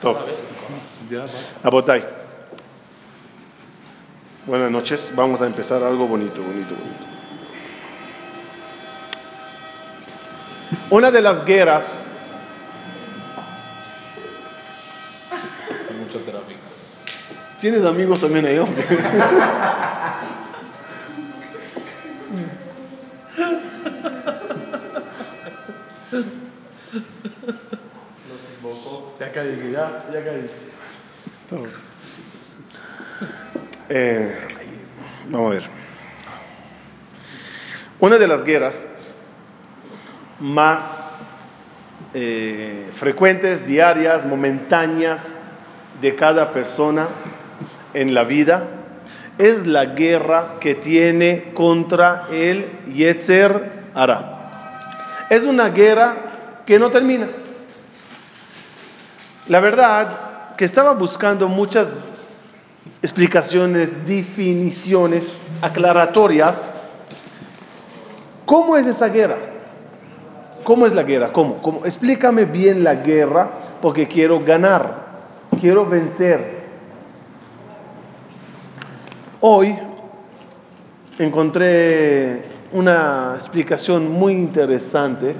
Top. Abotay. Buenas noches. Vamos a empezar algo bonito, bonito, bonito. Una de las guerras. Mucho tráfico. ¿Tienes amigos también ahí? Eh, vamos a ver. Una de las guerras más eh, frecuentes, diarias, momentáneas de cada persona en la vida es la guerra que tiene contra el Yetzer Ara. Es una guerra que no termina. La verdad que estaba buscando muchas explicaciones, definiciones aclaratorias. ¿Cómo es esa guerra? ¿Cómo es la guerra? ¿Cómo? ¿Cómo? Explícame bien la guerra porque quiero ganar, quiero vencer. Hoy encontré una explicación muy interesante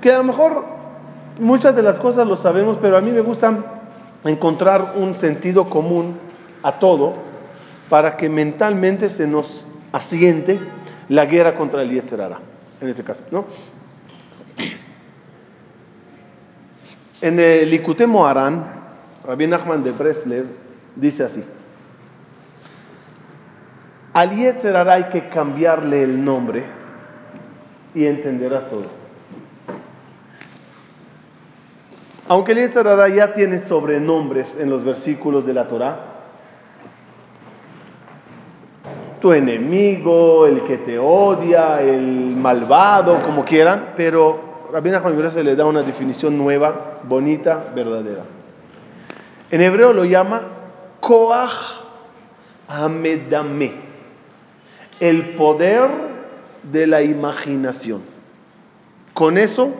que a lo mejor muchas de las cosas lo sabemos, pero a mí me gusta encontrar un sentido común a todo para que mentalmente se nos asiente la guerra contra el Yetzerara, en este caso, ¿no? En el Likute Moharan, Rabbi Nachman de Breslev dice así: Al Yetzerara hay que cambiarle el nombre y entenderás todo. Aunque el Yetzirah ya tiene sobrenombres en los versículos de la Torah, tu enemigo, el que te odia, el malvado, como quieran, pero Rabina Juan se le da una definición nueva, bonita, verdadera. En hebreo lo llama Koach Hamedame, el poder de la imaginación. Con eso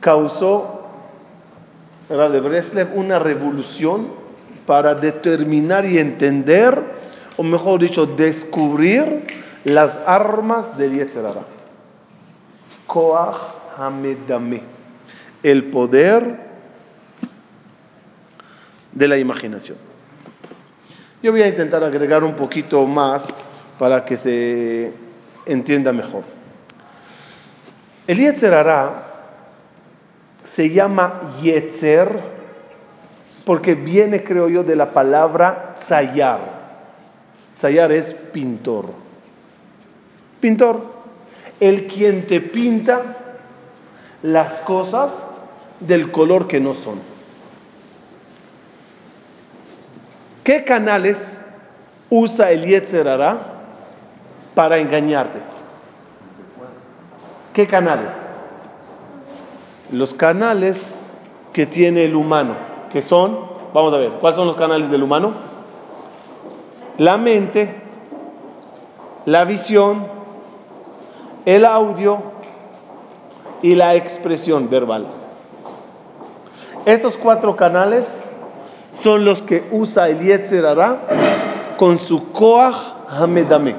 causó de Breslev una revolución para determinar y entender, o mejor dicho, descubrir las armas del Yetzerara. Koach Hamedame, el poder de la imaginación. Yo voy a intentar agregar un poquito más para que se entienda mejor. El Yetzerara se llama Yetzer porque viene, creo yo, de la palabra tzayar. Tzayar es pintor. Pintor, el quien te pinta las cosas del color que no son. ¿Qué canales usa el Yetzer para engañarte? ¿Qué canales? Los canales que tiene el humano, que son, vamos a ver, ¿cuáles son los canales del humano? La mente, la visión, el audio y la expresión verbal. Esos cuatro canales son los que usa el Yetzer con su Koach Hamedame.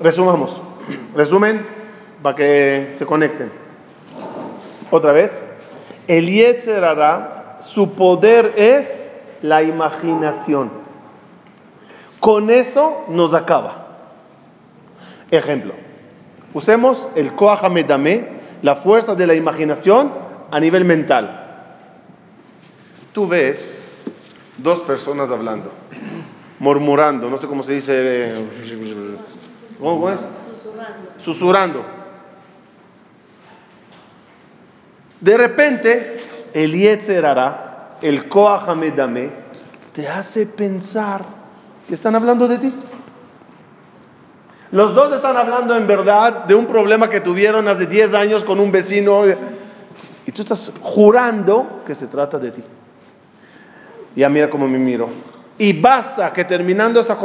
Resumamos. Resumen para que se conecten. Otra vez. El Yetzer su poder es la imaginación. Con eso nos acaba. Ejemplo. Usemos el Koach la fuerza de la imaginación a nivel mental. Tú ves dos personas hablando, murmurando, no sé cómo se dice ¿Cómo es? Susurrando. De repente, el Yetzer el Koach te hace pensar que están hablando de ti. Los dos están hablando en verdad de un problema que tuvieron hace 10 años con un vecino. Y tú estás jurando que se trata de ti. Ya mira cómo me miro. Y basta que terminando esa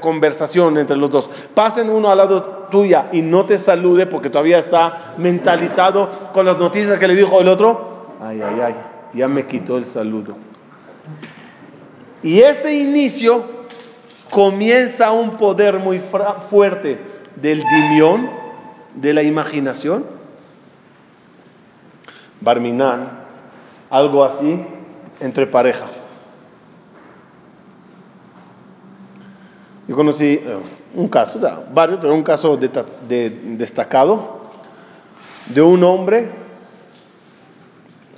conversación entre los dos, pasen uno al lado tuya y no te salude porque todavía está mentalizado con las noticias que le dijo el otro. Ay, ay, ay, ya me quitó el saludo. Y ese inicio comienza un poder muy fuerte del dimión, de la imaginación. Barminan, algo así entre parejas. Yo conocí eh, un caso, o sea, varios, pero un caso destacado de un hombre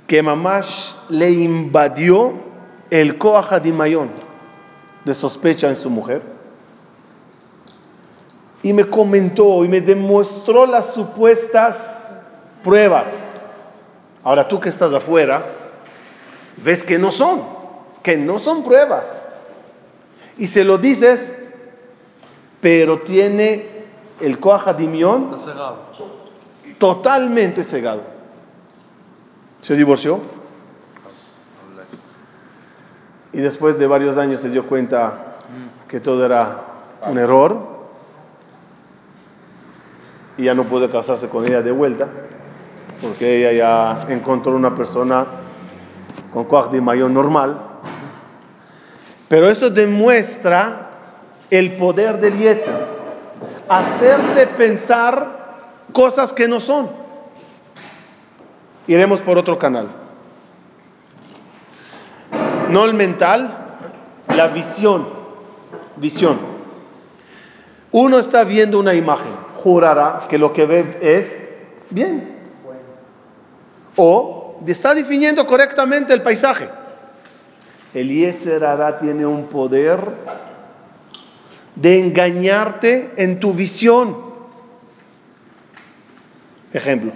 que mamás le invadió el coaja de mayón de sospecha en su mujer y me comentó y me demostró las supuestas pruebas. Ahora tú que estás afuera, ves que no son, que no son pruebas. Y se lo dices pero tiene el coajadimión totalmente cegado. Se divorció y después de varios años se dio cuenta que todo era un error y ya no pudo casarse con ella de vuelta porque ella ya encontró una persona con coajadimión normal. Pero eso demuestra el poder del Yetzer, hacerte pensar cosas que no son. Iremos por otro canal. No el mental, la visión. Visión. Uno está viendo una imagen, jurará que lo que ve es bien. O está definiendo correctamente el paisaje. El Yetzer tiene un poder de engañarte en tu visión. Ejemplo,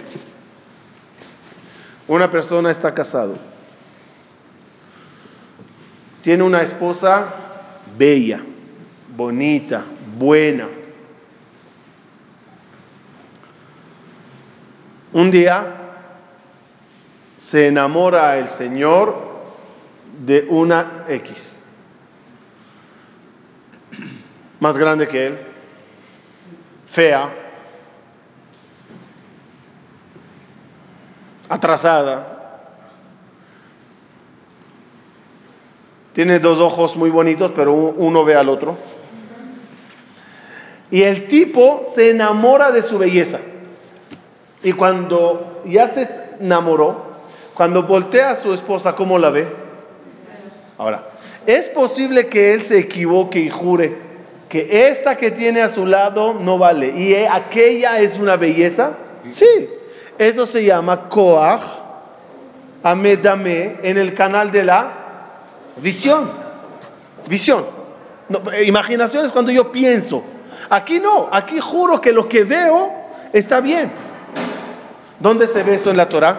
una persona está casado, tiene una esposa bella, bonita, buena. Un día se enamora el Señor de una X más grande que él, fea, atrasada, tiene dos ojos muy bonitos, pero uno ve al otro. Y el tipo se enamora de su belleza. Y cuando ya se enamoró, cuando voltea a su esposa, ¿cómo la ve? Ahora, es posible que él se equivoque y jure que esta que tiene a su lado no vale y aquella es una belleza. Sí, eso se llama Koach Amedame en el canal de la visión. Visión. imaginación es cuando yo pienso. Aquí no, aquí juro que lo que veo está bien. ¿Dónde se ve eso en la Torah?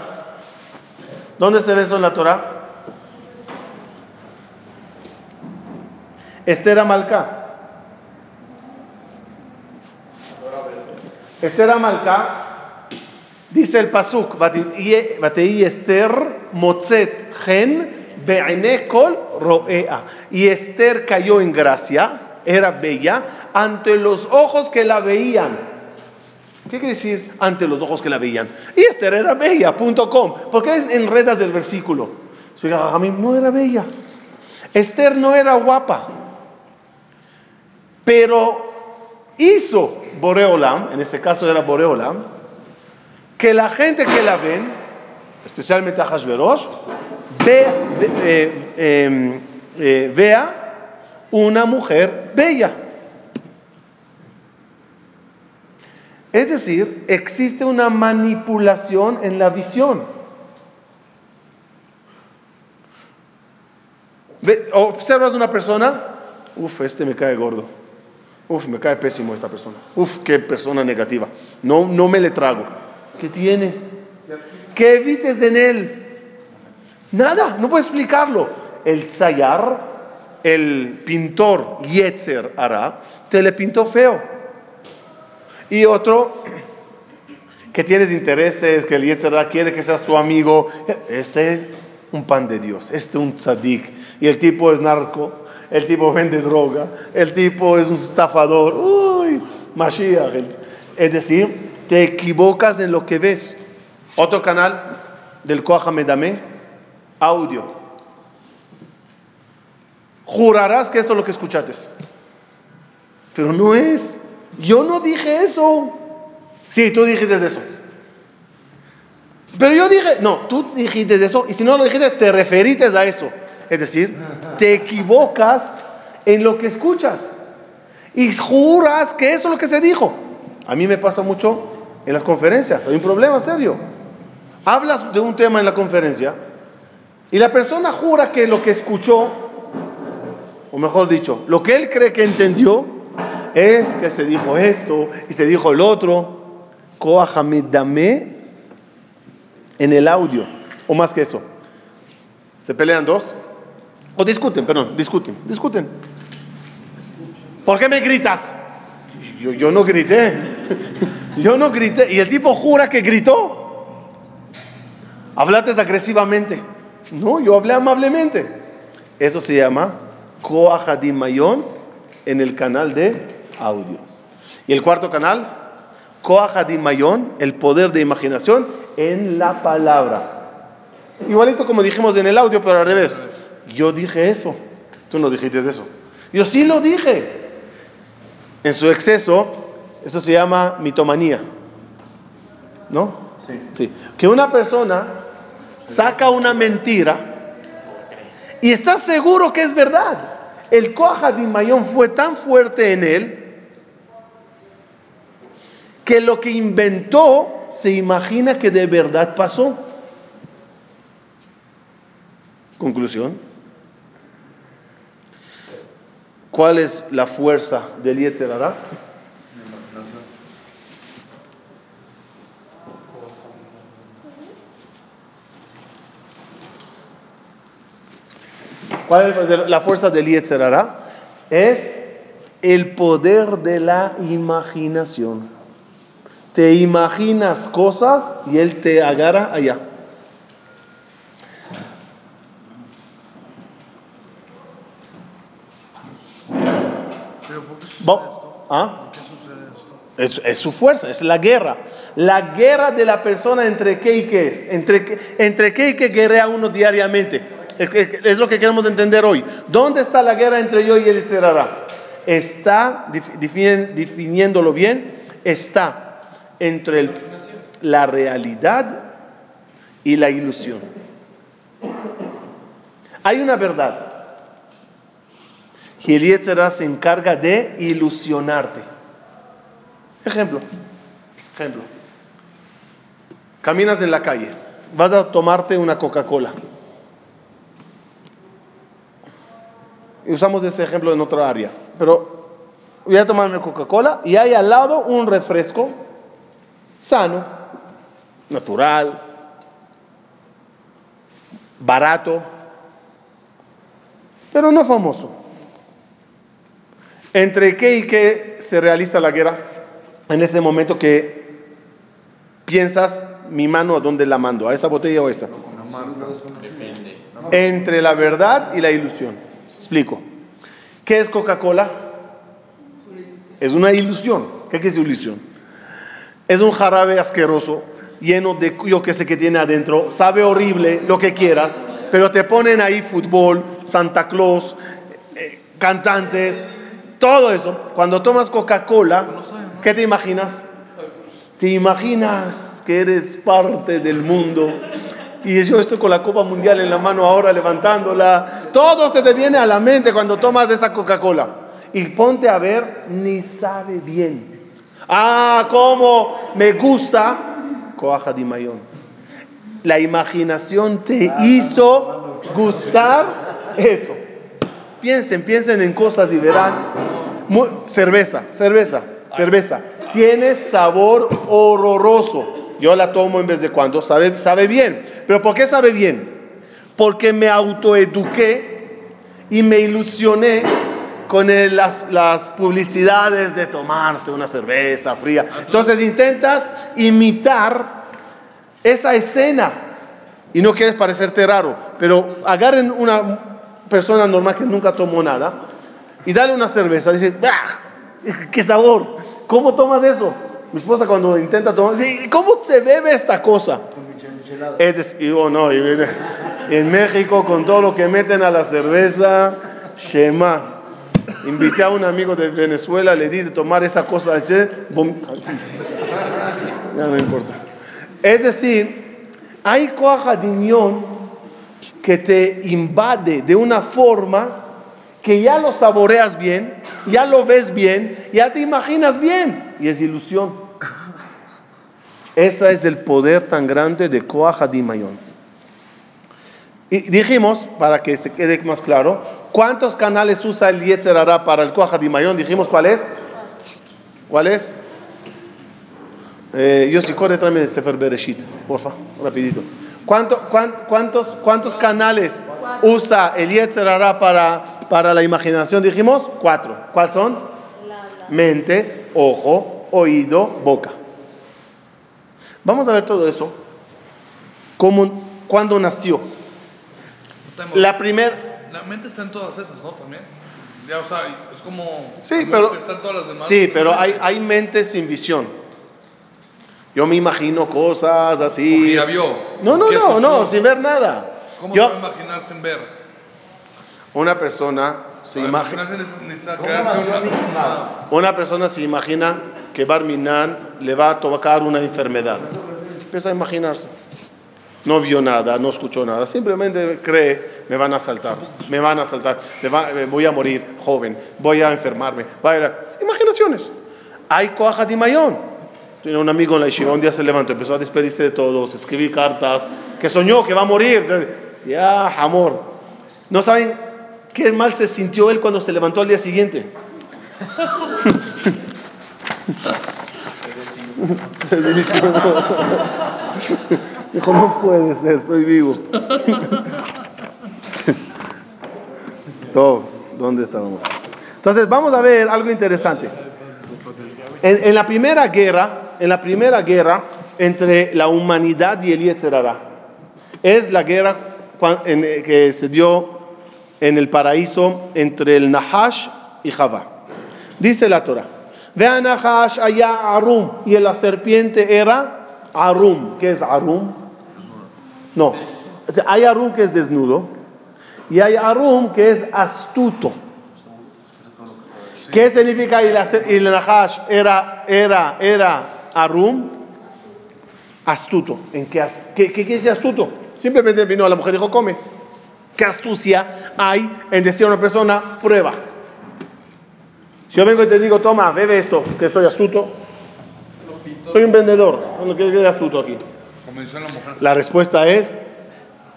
¿Dónde se ve eso en la Torah? Esther Amalcá. Esther Amalca, dice el Pasuk, Batei Esther Motzet Gen Be'enekol Roea. Y Esther cayó en gracia, era bella, ante los ojos que la veían. ¿Qué quiere decir ante los ojos que la veían? Y Esther era bella, punto com. ¿Por qué enredas del versículo? A mí no era bella. Esther no era guapa. Pero hizo Boreolam, en este caso era Boreolam, que la gente que la ven, especialmente a Hashverosh, eh, em, eh, vea una mujer bella. Es decir, existe una manipulación en la visión. observas una persona, uff, este me cae gordo. Uf, me cae pésimo esta persona. Uf, qué persona negativa. No, no me le trago. ¿Qué tiene? ¿Qué evites en él? Nada, no puedo explicarlo. El Zayar, el pintor Yetzer Ara, te le pintó feo. Y otro, que tienes intereses, que el Yetzirah quiere que seas tu amigo. Este es un pan de Dios, este es un tzadik. Y el tipo es narco, el tipo vende droga, el tipo es un estafador. Uy, Mashiach. Es decir, te equivocas en lo que ves. Otro canal del Koach Medame, audio. Jurarás que eso es lo que escuchaste. Pero no es. Yo no dije eso. Sí, tú dijiste eso. Pero yo dije, no, tú dijiste eso y si no lo dijiste, te referiste a eso. Es decir, te equivocas en lo que escuchas y juras que eso es lo que se dijo. A mí me pasa mucho en las conferencias, hay un problema serio. Hablas de un tema en la conferencia y la persona jura que lo que escuchó, o mejor dicho, lo que él cree que entendió, es que se dijo esto y se dijo el otro. dame en el audio, o más que eso. Se pelean dos, o discuten, perdón, discuten, discuten. ¿Por qué me gritas? Yo, yo no grité, yo no grité. Y el tipo jura que gritó. Hablaste agresivamente. No, yo hablé amablemente. Eso se llama Mayón en el canal de audio. Y el cuarto canal, Mayón, el poder de imaginación en la palabra. Igualito como dijimos en el audio, pero al revés. Yo dije eso. Tú no dijiste eso. Yo sí lo dije. En su exceso, eso se llama mitomanía. ¿No? Sí. sí. Que una persona saca una mentira y está seguro que es verdad. El Mayón fue tan fuerte en él que lo que inventó se imagina que de verdad pasó. Conclusión. ¿Cuál es la fuerza del Yetzerara? ¿Cuál es la fuerza del Yetzerara? Es el poder de la imaginación te imaginas cosas y Él te agarra allá. ¿Ah? Es, su fuerza, es la guerra. La guerra de la persona entre qué y qué es. Entre, entre qué y qué guerrea uno diariamente. Es, lo que queremos entender hoy. ¿Dónde está la guerra entre yo y el Etzerara? Está, definiéndolo bien, está entre la realidad y la ilusión. Hay una verdad. Y el se encarga de ilusionarte. Ejemplo, ejemplo. Caminas en la calle, vas a tomarte una Coca-Cola. Usamos ese ejemplo en otra área. Pero voy a tomarme Coca-Cola y hay al lado un refresco sano, natural, barato, pero no famoso. ¿Entre qué y qué se realiza la guerra? En ese momento que piensas, mi mano, ¿a dónde la mando? ¿A esta botella o a esta? Entre la verdad y la ilusión. Explico. ¿Qué es Coca-Cola? Es una ilusión. ¿Qué es ilusión? Es un jarabe asqueroso, lleno de yo que sé que tiene adentro, sabe horrible, lo que quieras, pero te ponen ahí fútbol, Santa Claus, eh, cantantes, todo eso. Cuando tomas Coca-Cola, ¿qué te imaginas? Te imaginas que eres parte del mundo. Y yo estoy con la Copa Mundial en la mano ahora levantándola. Todo se te viene a la mente cuando tomas esa Coca-Cola. Y ponte a ver, ni sabe bien. Ah, cómo me gusta. Coaja di Mayón. La imaginación te hizo gustar eso. Piensen, piensen en cosas y verán. cerveza, cerveza, cerveza. Tiene sabor horroroso. Yo la tomo en vez de cuando. Sabe, sabe bien. ¿Pero por qué sabe bien? Porque me autoeduqué y me ilusioné con las, las publicidades de tomarse una cerveza fría. Entonces intentas imitar esa escena y no quieres parecerte raro, pero agarren una persona normal que nunca tomó nada y dale una cerveza, dice, ¡bah! ¡Qué sabor! ¿Cómo tomas eso? Mi esposa cuando intenta tomar, dice, ¿cómo se bebe esta cosa? Es decir, oh, no, y viene- en México con todo lo que meten a la cerveza, Shema. Invité a un amigo de Venezuela, le di de tomar esa cosa ya no importa. Es decir, hay coajadimión que te invade de una forma que ya lo saboreas bien, ya lo ves bien, ya te imaginas bien, y es ilusión. Ese es el poder tan grande de Coajadimayón. Y dijimos, para que se quede más claro, ¿cuántos canales usa el Yetzer Hara para el Coajadimayón? Dijimos, ¿cuál es? ¿Cuál es? Eh, Yossi, corre tráeme el Sefer Bereshit, porfa, rapidito. ¿Cuánto- cuán- cuántos, ¿Cuántos canales usa el Yetzer Hara para, para la imaginación? Dijimos, cuatro. ¿Cuáles son? Mente, ojo, oído, boca. Vamos a ver todo eso. ¿Cómo, ¿Cuándo nació? La primer, La mente está en todas esas, ¿no? También. Ya, o sea, es como. Sí, pero- que Están todas las demás. sí, pero hay, hay mentes sin visión. Yo me imagino cosas así. ya vio. No, no, no, no, sin ver nada. ¿Cómo Yo, se va a imaginar sin ver? una persona se imagina. crearse una, una- Una persona se imagina que Barminan le va a tocar una enfermedad. Empieza a imaginarse. No vio nada, no escuchó nada, simplemente cree, me van a asaltar, me van a asaltar, me, va- me voy a morir joven, voy a enfermarme. Va a ir a- Imaginaciones. Hay coaja de mayón. Tiene un amigo en la Yeshiva, un día se levantó, empezó a despedirse de todos, escribir cartas, que soñó que va a morir. Ya, amor. ¿No saben qué mal se sintió él cuando se levantó al día siguiente? Dijo, no puede ser, estoy vivo. Todo, ¿dónde estábamos? Entonces, vamos a ver algo interesante. En la primera guerra, en la primera guerra entre la humanidad y el Yetzer Hara, es la guerra eh, que se dio en el paraíso entre el Nahash y Java. Dice la Torah, vea Nahash allá Arum, y la serpiente era Arum. ¿Qué es Arum? No, hay Arum que es desnudo y hay Arum que es astuto. ¿Qué significa y el Nahash era, era, era Arum? Astuto. ¿En qué, decir astuto? Simplemente vino a la mujer y dijo, come. ¿Qué astucia hay en decir a una persona, prueba? Si yo vengo y te digo, toma, bebe esto, que soy astuto, soy un vendedor. ¿Qué qué es astuto aquí? La mujer. La respuesta es,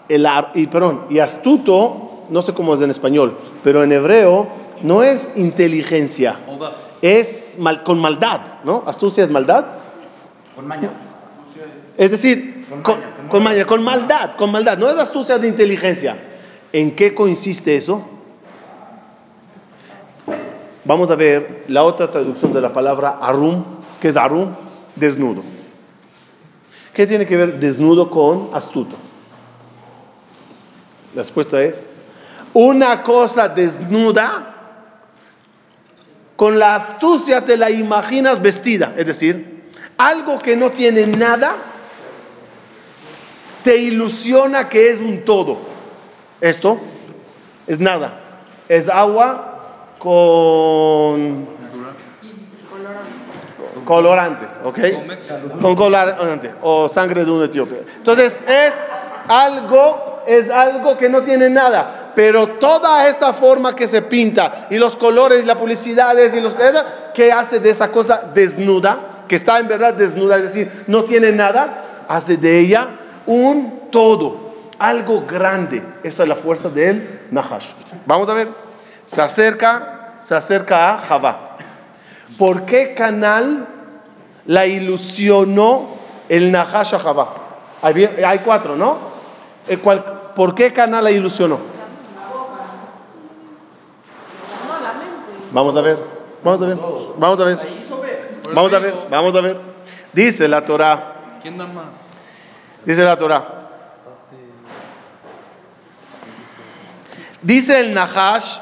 el, ar- y, perdón, y astuto, no sé cómo es en español, pero en hebreo no es inteligencia, Audaz. es mal- con maldad, ¿no? Astucia es maldad. Con maña. Es decir, con, Con maña, con, con maña, con maldad, con maldad. No es astucia de inteligencia. ¿En qué consiste eso? Vamos a ver la otra traducción de la palabra arum, que es arum, desnudo. ¿Qué tiene que ver desnudo con astuto? La respuesta es, una cosa desnuda, con la astucia te la imaginas vestida, es decir, algo que no tiene nada, te ilusiona que es un todo. Esto es nada, es agua con colorante, ¿ok? Con colorante o sangre de un etíope. Entonces es algo, es algo que no tiene nada, pero toda esta forma que se pinta y los colores y las publicidades y los que hace de esa cosa desnuda, que está en verdad desnuda, es decir, no tiene nada, hace de ella un todo, algo grande. Esa es la fuerza del Nahash. Vamos a ver. Se acerca, se acerca a Javá. ¿Por qué canal la ilusionó el Nahash a Javá? Hay, hay cuatro, ¿no? El cual- ¿Por qué canal la ilusionó? Vamos a ver, vamos a ver, vamos a ver. Vamos a ver, vamos a ver. Dice la Torah, ¿Quién da más? dice la Torah. Dice el Nahash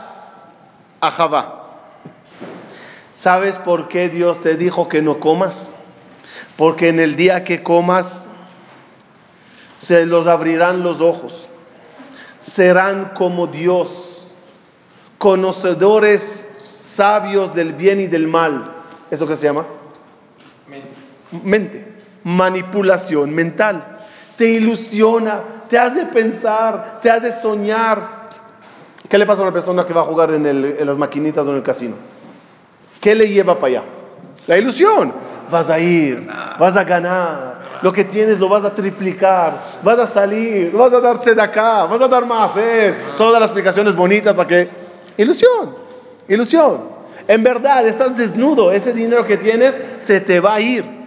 a Javá. ¿Sabes por qué Dios te dijo que no comas? Porque en el día que comas se los abrirán los ojos. Serán como Dios, conocedores sabios del bien y del mal. ¿Eso qué se llama? Mente. Manipulación mental. Te ilusiona, te hace pensar, te hace soñar. ¿Qué le pasa a una persona que va a jugar en, las maquinitas o en el casino? ¿Qué le lleva para allá? La ilusión. Vas a ir, vas a ganar. Lo que tienes lo vas a triplicar. Vas a salir, vas a darse de acá, vas a dar más. ¿eh? Todas las explicaciones bonitas para que. Ilusión, ilusión. En verdad, estás desnudo. Ese dinero que tienes se te va a ir.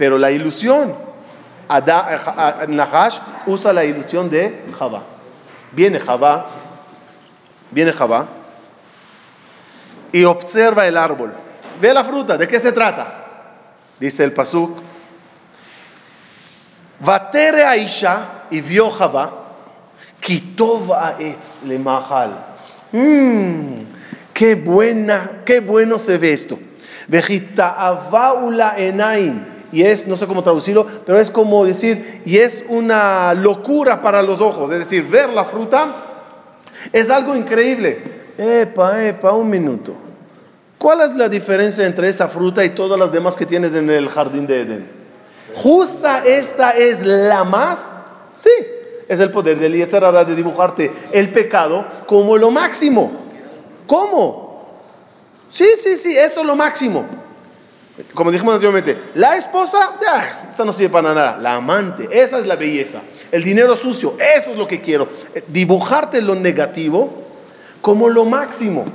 Pero la ilusión. A- a- Nahash usa la ilusión de Javá. Viene Javá, viene Javá y observa el árbol. Ve la fruta, ¿de qué se trata? Dice el Pasuk. Vatere Aisha y vio kitov aetz le mahal. Mmm, qué buena, qué bueno se ve esto. Vejita'avaula enaim. Y es, no sé cómo traducirlo, pero es como decir, y es una locura para los ojos. Es decir, ver la fruta es algo increíble. Epa, epa, un minuto. ¿Cuál es la diferencia entre esa fruta y todas las demás que tienes en el jardín de Edén? Justa esta es la más. Sí, es el poder del Yetzer Hara de dibujarte el pecado como lo máximo. ¿Cómo? Sí, sí, sí, eso es lo máximo. Como dijimos anteriormente, la esposa, ya, esa no sirve para nada. La amante, esa es la belleza. El dinero sucio, eso es lo que quiero. Eh, Dibujarte lo negativo como lo máximo.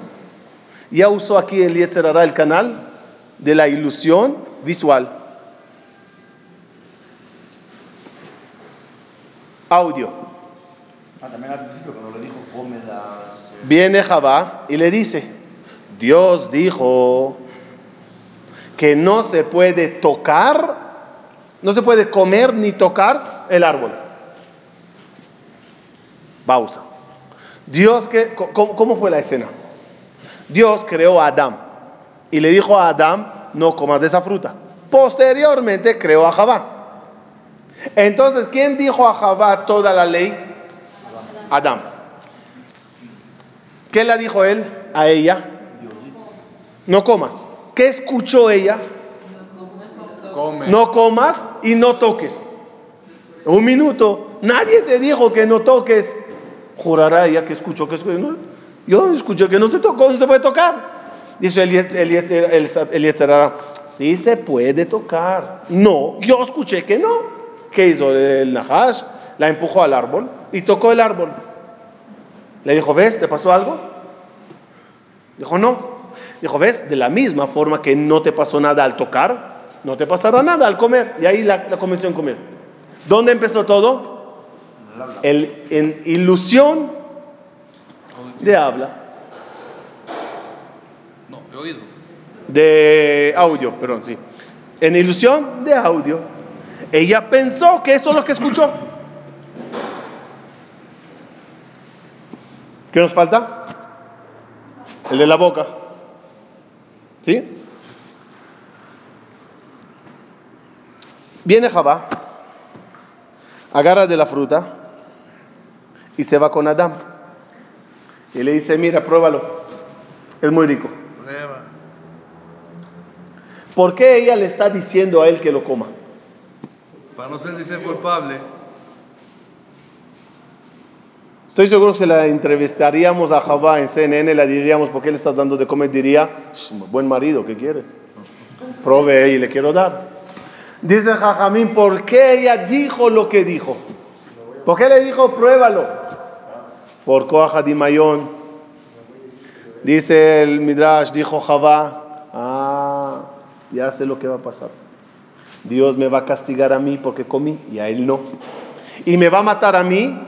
Ya usó aquí el Yetzer Hara el canal de la ilusión visual. Audio. Ah, también al principio cuando le dijo, come las... Viene Javá y le dice, Dios dijo que no se puede tocar, no se puede comer ni tocar el árbol. Pausa. Dios que, ¿cómo, cómo fue la escena? Dios creó a Adán y le dijo a Adán, no comas de esa fruta. Posteriormente creó a Javá. Entonces, ¿quién dijo a Javá toda la ley? Adán. ¿Qué le dijo él a ella? No comas. ¿Qué escuchó ella? No comas y no toques. Un minuto. Nadie te dijo que no toques. Jurará ella que escuchó que no. Yo escuché que no se tocó, no se puede tocar. Dice el, el, el, el, el Yetzirah, sí se puede tocar. No, yo escuché que no. ¿Qué hizo el Nahash? La empujó al árbol y tocó el árbol. Le dijo, ¿ves? ¿Te pasó algo? Dijo, no. Dijo, ¿ves? De la misma forma que no te pasó nada al tocar, no te pasará nada al comer. Y ahí la, la comenzó a comer. ¿Dónde empezó todo? El, en ilusión de habla, No, de oído. de audio, perdón, sí. En ilusión de audio. Ella pensó que eso es lo que escuchó. ¿Qué nos falta? El de la boca. ¿Sí? Viene Jabá, agarra de la fruta y se va con Adán. Y le dice, mira, pruébalo. Es muy rico. Prueba. ¿Por qué ella le está diciendo a él que lo coma? Para no ser culpable. Estoy seguro que si la entrevistaríamos a Javá en CNN, le diríamos, ¿por qué le estás dando de comer? Diría, buen marido, ¿qué quieres? Provee y le quiero dar. Dice Jajamín, ¿por qué ella dijo lo que dijo? ¿Por qué le dijo, pruébalo? Por Koaja di Mayón. Dice el Midrash, dijo Javá, ah, ya sé lo que va a pasar. Dios me va a castigar a mí porque comí y a él no. Y me va a matar a mí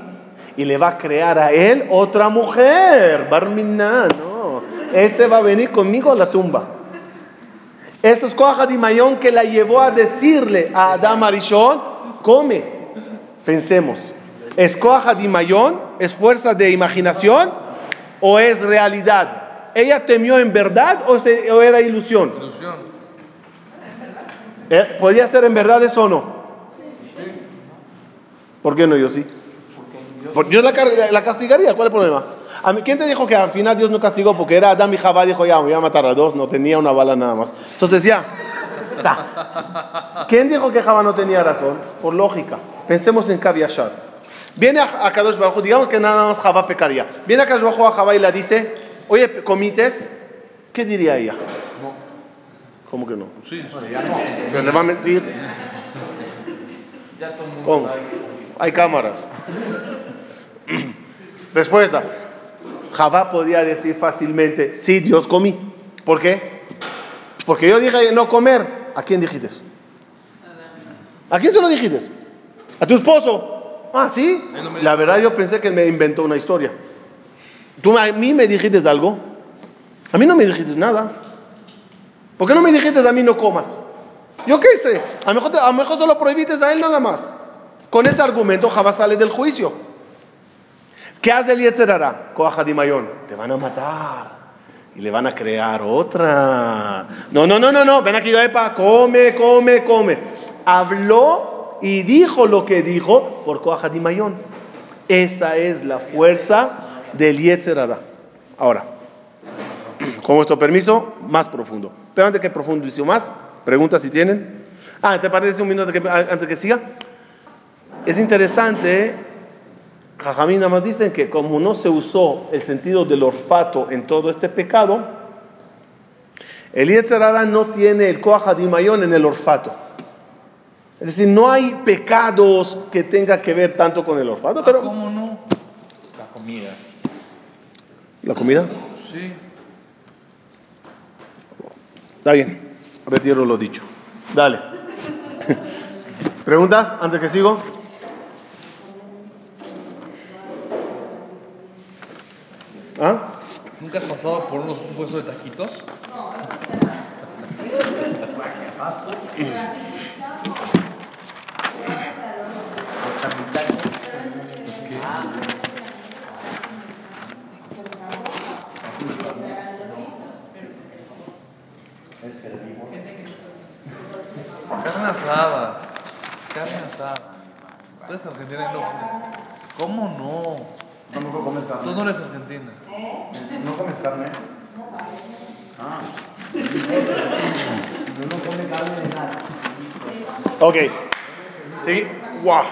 y le va a crear a él otra mujer. Barminá, no. este va a venir conmigo a la tumba. Eso es Mayón que la llevó a decirle a Adam Arishon, come. Pensemos, ¿es Mayón? ¿Es fuerza de imaginación o es realidad? ¿Ella temió en verdad o, o era ilusión? Ilusión. Eh, ¿Podía ser en verdad eso o no? ¿Por qué no yo sí? Dios la, la castigaría, ¿cuál es el problema? A mí, ¿Quién te dijo que al final Dios no castigó porque era Adam y Jabá? Dijo, ya, voy a matar a dos, no tenía una bala nada más. Entonces ya. O sea, ¿Quién dijo que Jabá no tenía razón? Por lógica. Pensemos en Kaviashar. Viene a, a Kadosh Baruj, digamos que nada más Jabá pecaría. Viene a Kadosh Baruj a Jabá y le dice, oye, ¿comites? ¿Qué diría ella? No. ¿Cómo que no? Sí. Ya no. ¿Pero le va a mentir? Ya todo el mundo ¿Cómo? Hay cámaras. Respuesta. Javá podía decir fácilmente, sí, Dios comí. ¿Por qué? Porque yo dije no comer. ¿A quién dijiste? ¿A quién se lo dijiste? ¿A tu esposo? Ah, sí. La verdad yo pensé que me inventó una historia. ¿Tú a mí me dijiste algo? A mí no me dijiste nada. ¿Por qué no me dijiste a mí no comas? Yo qué sé. A lo mejor, a lo mejor solo prohibiste a él nada más. Con ese argumento Javá sale del juicio. ¿Qué hace el Yetzerara? Coaja de Mayón. Te van a matar. Y le van a crear otra. No, no, no, no, no. Ven aquí, epa. Come, come, come. Habló y dijo lo que dijo por Coaja de Mayón. Esa es la fuerza del Yetzerara. Ahora, con vuestro permiso, más profundo. Pero antes que profundice más, preguntas si tienen. Ah, ¿te parece un minuto que- antes que siga? Es interesante, Jajamín nada más dicen que como no se usó el sentido del olfato en todo este pecado, el Yetzerara no tiene el Koahadimayón en el olfato. Es decir, no hay pecados que tenga que ver tanto con el olfato, Ah, pero... ¿Cómo no? La comida. ¿La comida? Sí. Está bien, retiro lo dicho. Dale. ¿Preguntas antes que sigo? ¿Ah? ¿Nunca has pasado por unos- un puesto de taquitos? Carne asada. Carne asada. Tú eres y no. ¿Cómo no? ¿Cómo comes Tú carne? no eres argentina. ¿No comes carne? Ah. No come carne de nada. Ok. Sí. Wow.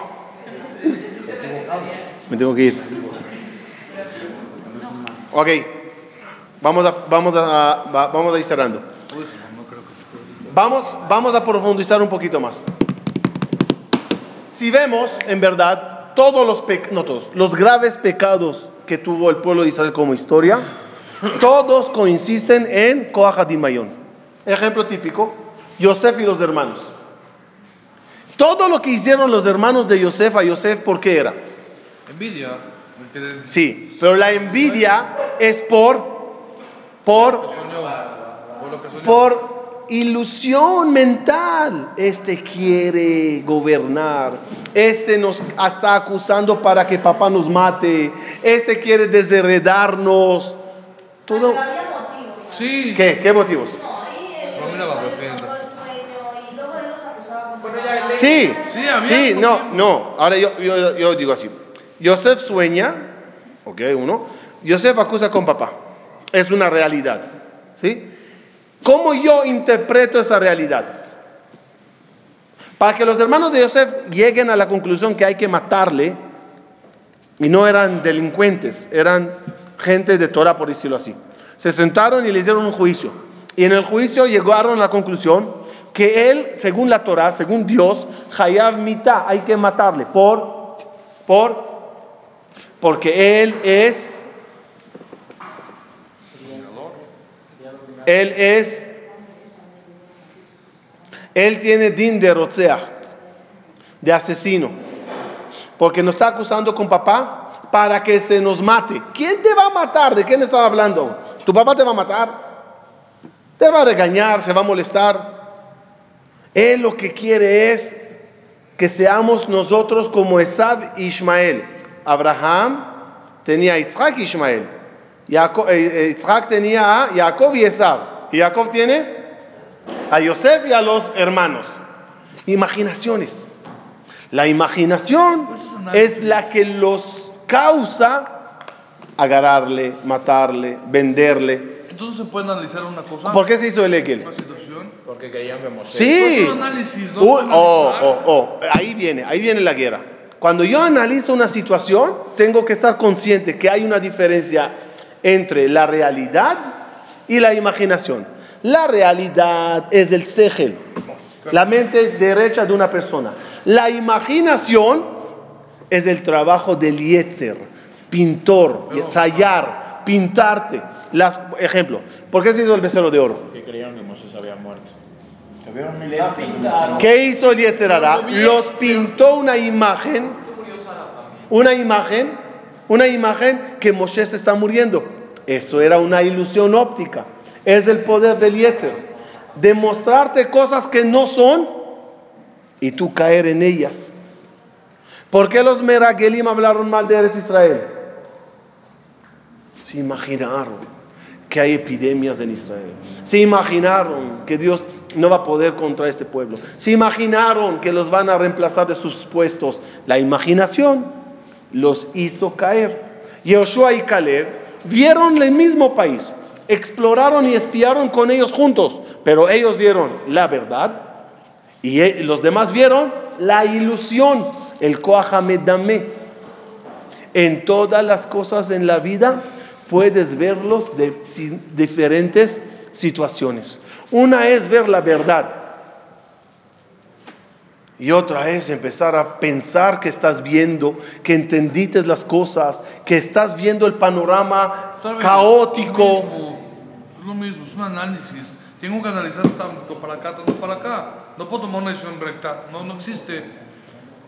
Me tengo que ir. Ok. Vamos a, vamos a, va- vamos a ir cerrando. Uy, no, no creo que Vamos, vamos a profundizar un poquito más. Si vemos, en verdad, todos los pecados, no todos, los graves pecados que tuvo el pueblo de Israel como historia, todos coinciden en Mayón. Ejemplo típico, Yosef y los hermanos. Todo lo que hicieron los hermanos de Yosef a Yosef, ¿por qué era? Envidia. Sí, pero la envidia es por, por por ilusión mental. Este quiere gobernar. Este nos está acusando para que papá nos mate. Este quiere desheredarnos. Todo. Pero había motivos. ¿no? Sí. ¿Qué? ¿Qué motivos? Sí, Sí, había sí, no, no. Ahora yo, yo, yo digo así. Yosef sueña, ok, uno. Yosef acusa con papá. Es una realidad, ¿sí? ¿Cómo yo interpreto esa realidad? Para que los hermanos de Yosef lleguen a la conclusión que hay que matarle, y no eran delincuentes, eran gente de Torah, por decirlo así. Se sentaron y le hicieron un juicio. Y en el juicio llegaron a la conclusión que él, según la Torah, según Dios, Hayav Mita, hay que matarle. ¿Por? ¿Por? Porque él es. Él es. Él tiene din de Rotzeach, de asesino. Porque nos está acusando con papá. para que se nos mate. ¿Quién te va a matar? ¿De quién están hablando? ¿Tu papá te va a matar? Te va a regañar, se va a molestar. Él lo que quiere es que seamos nosotros como Esab y Ismael. Abraham tenía Isaac y Ismael. Jacob, eh, eh, Isaac tenía a Jacob y Esab. Y Jacob tiene a Yosef y a los hermanos. Imaginaciones. La imaginación Pues es la que los causa agarrarle, matarle, venderle. Entonces se puede analizar una cosa, ¿Por qué se hizo el situación. Porque creían que Moshe. Sí. Pues un análisis, ¿no? Uh, oh, oh, oh. Ahí viene, ahí viene la guerra. Cuando yo analizo una situación, tengo que estar consciente que hay una diferencia entre la realidad y la imaginación. La realidad es el segel, la mente derecha de una persona. La imaginación es el trabajo del yetzer, pintor, Pero- ensayar, pintarte. Las, ejemplo, ¿por qué se hizo el becerro de oro? Que creían que Moshe se había muerto. ¿Qué hizo el Yetzerara? Los pintó una imagen, una imagen, una imagen que Moshe está muriendo. Eso era una ilusión óptica. Es el poder del Yetzer. Demostrarte cosas que no son y tú caer en ellas. ¿Por qué los Meragelim hablaron mal de Israel? Se imaginaron que hay epidemias en Israel. Se imaginaron que Dios no va a poder contra este pueblo. Se imaginaron que los van a reemplazar de sus puestos. La imaginación los hizo caer. Yoshua y Caleb vieron el mismo país, exploraron y espiaron con ellos juntos, pero ellos vieron la verdad y e- los demás vieron la ilusión, el Koahamedame. En todas las cosas en la vida puedes verlos de diferentes situaciones. Una es ver la verdad y otra es empezar a pensar que estás viendo, que entendiste las cosas, que estás viendo el panorama vez caótico. Es lo, mismo, es lo mismo, es un análisis. Tengo que analizar tanto para acá, tanto para acá. No puedo tomar una decisión recta, no, no existe.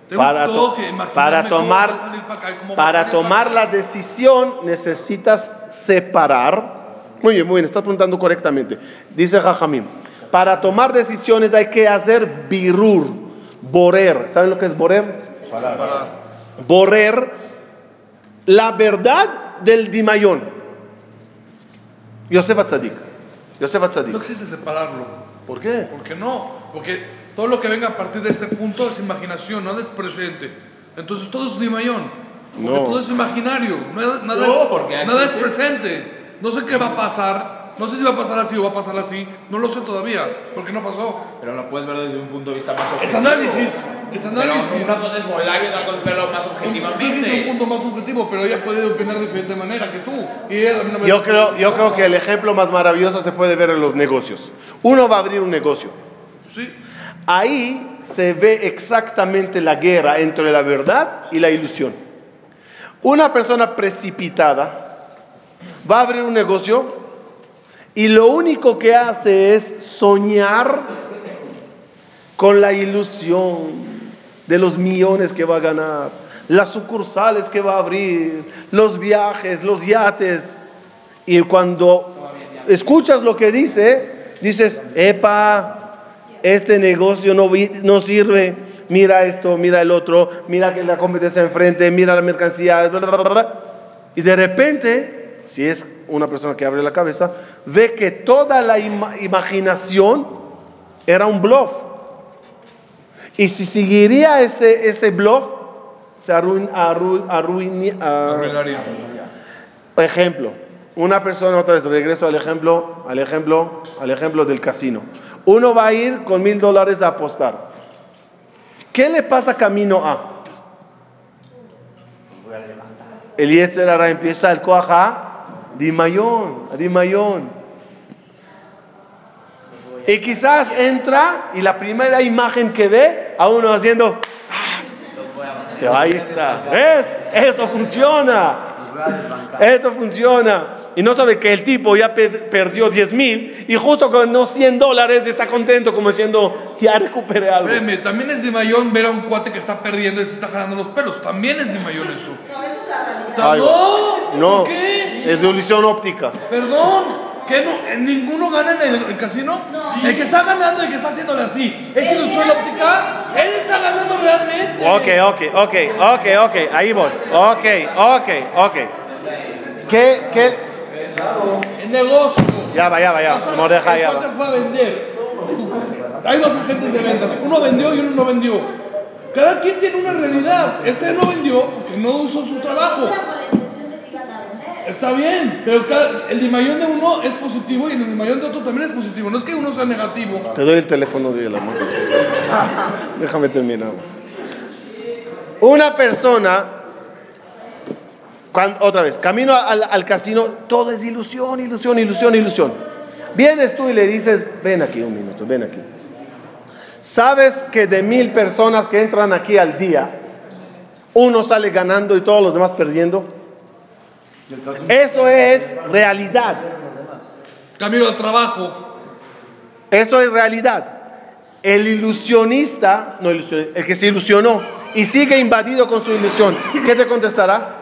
Tengo Para, to- que para tomar, para acá para tomar la decisión necesitas separar. Muy bien, muy bien, estás preguntando correctamente. Dice Jajamim, para tomar decisiones hay que hacer birur, borer. ¿Saben lo que es borer? Borer la verdad del Dimayón. Yosef Atzadik. Yosef No Atzadik. existe separarlo. ¿Por qué? ¿Por qué no? Porque todo lo que venga a partir de este punto es imaginación, nada es presente. Entonces todo es Nimayón. Porque No. todo es imaginario, nada, nada No, es, porque nada es presente. No sé qué va a pasar, no sé si va a pasar así o va a pasar así, no lo sé todavía, porque no pasó. Pero lo puedes ver desde un punto de vista más Es objetivo. análisis, es Pero análisis. una cosa es volar y otra cosa es verlo más Yo dije un objetivamente. punto más subjetivo, pero ella puede opinar de diferente manera que tú. Y ella también me- Yo creo, yo creo que el ejemplo más maravilloso se puede ver en los negocios. Uno va a abrir un negocio. Sí, Ahí se ve exactamente la guerra entre la verdad y la ilusión. Una persona precipitada va a abrir un negocio y lo único que hace es soñar con la ilusión de los millones que va a ganar, las sucursales que va a abrir, los viajes, los yates. Y cuando escuchas lo que dice, dices, epa, este negocio no, no sirve, mira esto, mira el otro, mira que la competencia enfrente, mira la mercancía, bla. y de repente, si es una persona que abre la cabeza, ve que toda la ima- imaginación era un bluff. Y si seguiría ese, ese bluff, se arruin, arru- arruini- ah, arruinaría. Ejemplo, una persona, otra vez regreso al ejemplo, al ejemplo, al ejemplo del casino. Uno va a ir con mil dólares a apostar. ¿Qué le pasa camino A? El Yetzer Hara empieza el Koaja, Dimayón, Dimayón. Y quizás entra y la primera imagen que ve a uno haciendo, se va, ahí está. ¿Ves? Esto funciona. Esto funciona. Y no sabe que el tipo ya pe- perdió 10 mil y justo con unos 100 dólares está contento como diciendo, ya recuperé algo. Espérame, también es de mayón ver a un cuate que está perdiendo y se está jalando los pelos. También es de mayón eso. No, eso es la realidad. No, No, ¿por qué? es de ilusión óptica. Perdón, ¿qué no? ¿En ¿Ninguno gana en el, el casino? El que está ganando y el que está haciéndole así. ¿Es El ilusión óptica? Él está ganando realmente. Ok, ok, ok, ok, ok, ahí voy. Ok, ok, ok. ¿Qué, qué? El negocio. Ya va, ya va, ya. Mordejai, ya va. fue a vender. Hay dos agentes de ventas. Uno vendió y uno no vendió. Cada quien tiene una realidad. Este no vendió porque no usó su trabajo. Está bien, pero el dimayón de uno es positivo y el dimayón de otro también es positivo. No es que uno sea negativo. Te doy el teléfono de la mano. Déjame terminar. Una persona, cuan- otra vez, camino al, al casino, todo es ilusión, ilusión, ilusión, ilusión. Vienes tú y le dices, ven aquí un minuto, ven aquí. ¿Sabes que de mil personas que entran aquí al día, uno sale ganando y todos los demás perdiendo? Eso es realidad. Camino al trabajo. Eso es realidad. El ilusionista, no ilusion- el que se ilusionó y sigue invadido con su ilusión, ¿qué te contestará?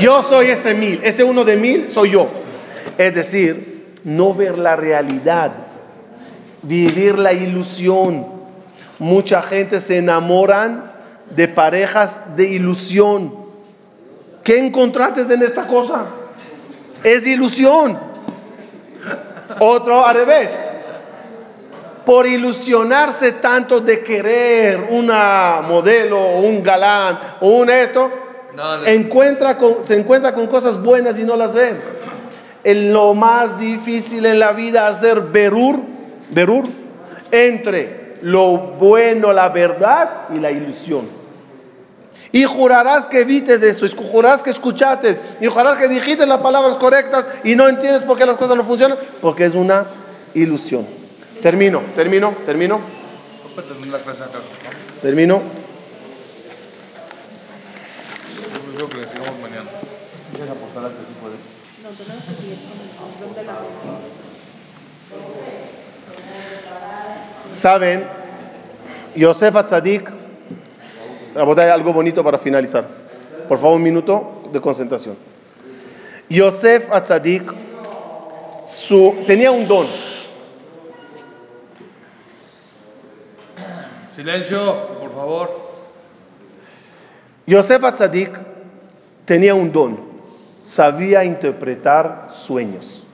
Yo soy ese mil, ese uno de mil soy yo. Es decir, no ver la realidad, vivir la ilusión. Mucha gente se enamoran de parejas de ilusión. ¿Qué encontraste en esta cosa? Es ilusión. Otro al revés. Por ilusionarse tanto de querer una modelo o un galán o un esto, No, encuentra con- se encuentra con cosas buenas y no las ve. En lo más difícil en la vida hacer berur, berur entre lo bueno, la verdad y la ilusión. Y jurarás que evites eso, y jurarás que escuchaste, y jurarás que dijiste las palabras correctas y no entiendes por qué las cosas no funcionan, porque es una ilusión. Termino, termino, termino, termino. Yo creo que le sigamos mañana. Saben, Yosef Atzadik, hay algo bonito para finalizar. Por favor, un minuto de concentración. Yosef Atzadik su, tenía un don. Silencio, por favor. Yosef Atzadik tenía un don, sabía interpretar sueños.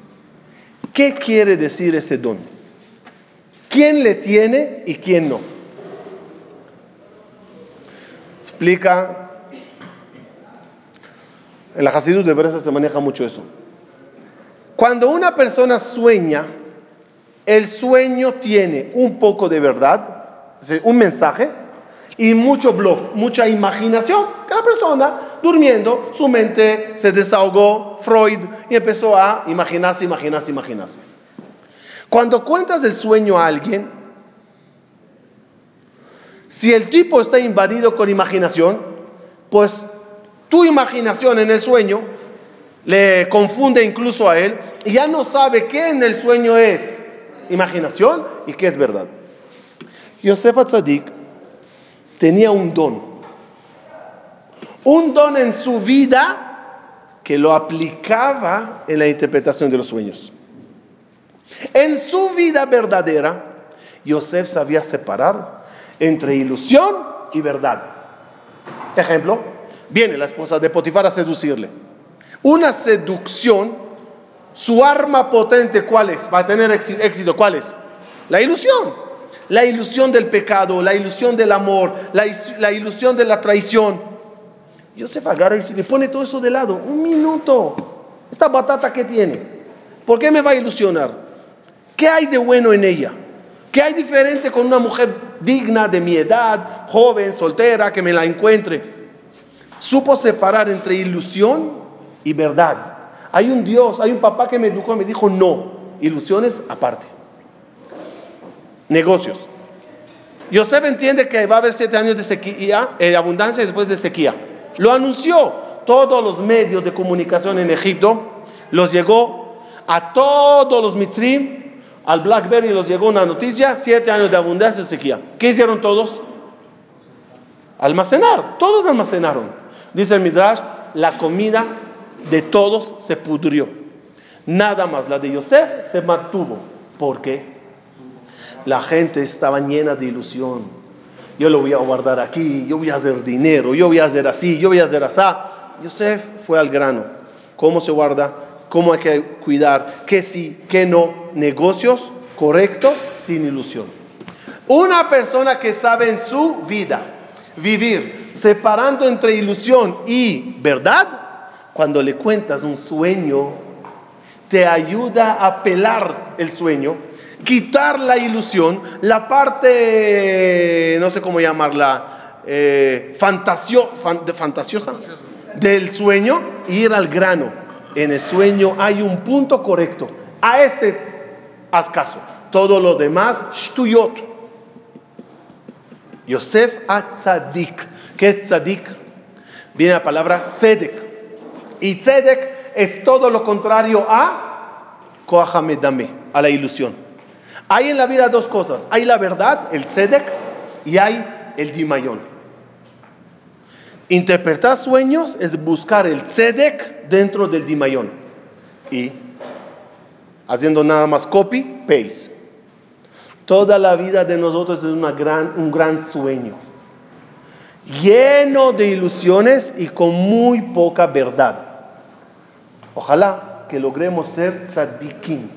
¿Qué quiere decir ese don? ¿Quién le tiene y quién no? Explica, en la Hasidut de Bresa se maneja mucho eso. Cuando una persona sueña, el sueño tiene un poco de verdad, un mensaje, y mucho bluff, mucha imaginación. Que la persona, durmiendo, su mente se desahogó, Freud, y empezó a imaginarse, imaginarse, imaginarse. Cuando cuentas el sueño a alguien, si el tipo está invadido con imaginación, pues tu imaginación en el sueño le confunde incluso a él y ya no sabe qué en el sueño es imaginación y qué es verdad. Yosef Atzadik tenía un don, un don en su vida que lo aplicaba en la interpretación de los sueños. En su vida verdadera, Yosef sabía separar entre ilusión y verdad. Ejemplo, viene la esposa de Potifar a seducirle. Una seducción, su arma potente, ¿cuál es? Para tener éxi- éxito, ¿cuál es? La ilusión. La ilusión del pecado, la ilusión del amor, la, ilusión de la traición. Yosef agarra y le pone todo eso de lado. Un minuto. Esta batata que tiene. ¿Por qué me va a ilusionar? ¿Qué hay de bueno en ella? ¿Qué hay diferente con una mujer digna de mi edad, joven, soltera, que me la encuentre? Supo separar entre ilusión y verdad. Hay un Dios, hay un papá que me educó y me dijo, no, ilusiones aparte. Negocios. Yosef entiende que va a haber siete años de sequía, eh, de abundancia y después de sequía. Lo anunció. Todos los medios de comunicación en Egipto los llegó a todos los mitzrim, al Blackberry los llegó una noticia, siete años de abundancia y sequía. ¿Qué hicieron todos? Almacenar, todos almacenaron. Dice el Midrash, la comida de todos se pudrió. Nada más la de Yosef se mantuvo. ¿Por qué? La gente estaba llena de ilusión. Yo lo voy a guardar aquí, yo voy a hacer dinero, yo voy a hacer así, yo voy a hacer así. Yosef fue al grano. ¿Cómo se guarda? ¿Cómo hay que cuidar? ¿Qué sí? ¿Qué no? Negocios correctos sin ilusión. Una persona que sabe en su vida vivir separando entre ilusión y verdad, cuando le cuentas un sueño, te ayuda a pelar el sueño, quitar la ilusión, la parte, no sé cómo llamarla, eh, fantasio- fan- de- fantasiosa del sueño, e ir al grano. En el sueño hay un punto correcto. A este haz caso. Todo lo demás, shtuyot. Yosef Atzadik. ¿Qué es tzadik? Viene la palabra tzedek. Y tzedek es todo lo contrario a koahamedame, a la ilusión. Hay en la vida dos cosas. Hay la verdad, el tzedek, y hay el dimayón. Interpretar sueños es buscar el tzedek dentro del dimayón. Y haciendo nada más copy, paste. Toda la vida de nosotros es un gran sueño, lleno de ilusiones y con muy poca verdad. Ojalá que logremos ser tzadikim,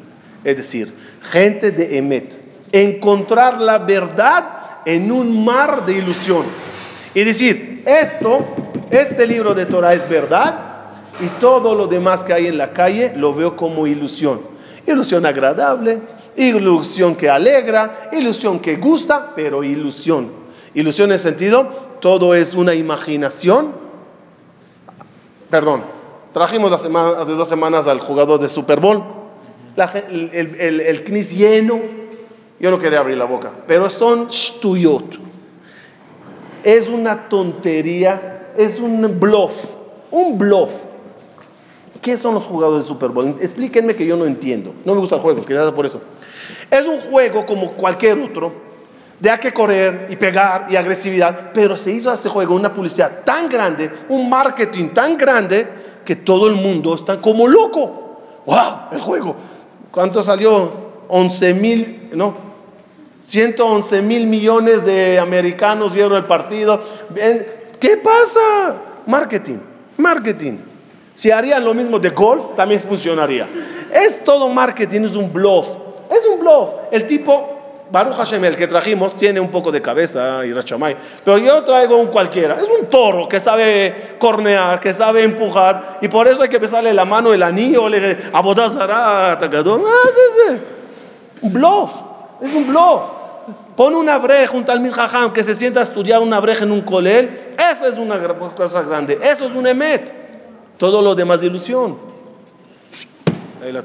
es decir, gente de emet, encontrar la verdad en un mar de ilusión y decir, esto, este libro de Torah es verdad y todo lo demás que hay en la calle lo veo como ilusión. Ilusión agradable, ilusión que alegra, ilusión que gusta, pero ilusión. Ilusión en sentido, todo es una imaginación. Perdón, trajimos la semana, hace dos semanas al jugador de Super Bowl, el, el, lleno, yo no quería abrir la boca, pero son shtuyot. Es una tontería, es un bluff, un bluff. ¿Qué son los jugadores de Super Bowl? Explíquenme que yo no entiendo. No me gusta el juego, quizás por eso. Es un juego como cualquier otro, de hay que correr y pegar y agresividad, pero se hizo ese juego una publicidad tan grande, un marketing tan grande, que todo el mundo está como loco. ¡Wow! El juego. ¿Cuánto salió? 11 mil, no, 111 mil millones de americanos vieron el partido. ¿Qué pasa? Marketing, marketing. Si harían lo mismo de golf, también funcionaría. Es todo marketing, es un bluff. Es un bluff. El tipo, Baruch Hashem, el que trajimos, tiene un poco de cabeza y rachamay. Pero yo traigo un cualquiera. Es un toro que sabe cornear, que sabe empujar. Y por eso hay que besarle la mano, el anillo, le abodazará, atacador. Ah. Un bluff, es un bluff. Pon una breja junto al Minjajam que se sienta a estudiar una breja en un colel. Esa es una cosa grande. Eso es un emet. Todo lo demás ilusión. Ahí la.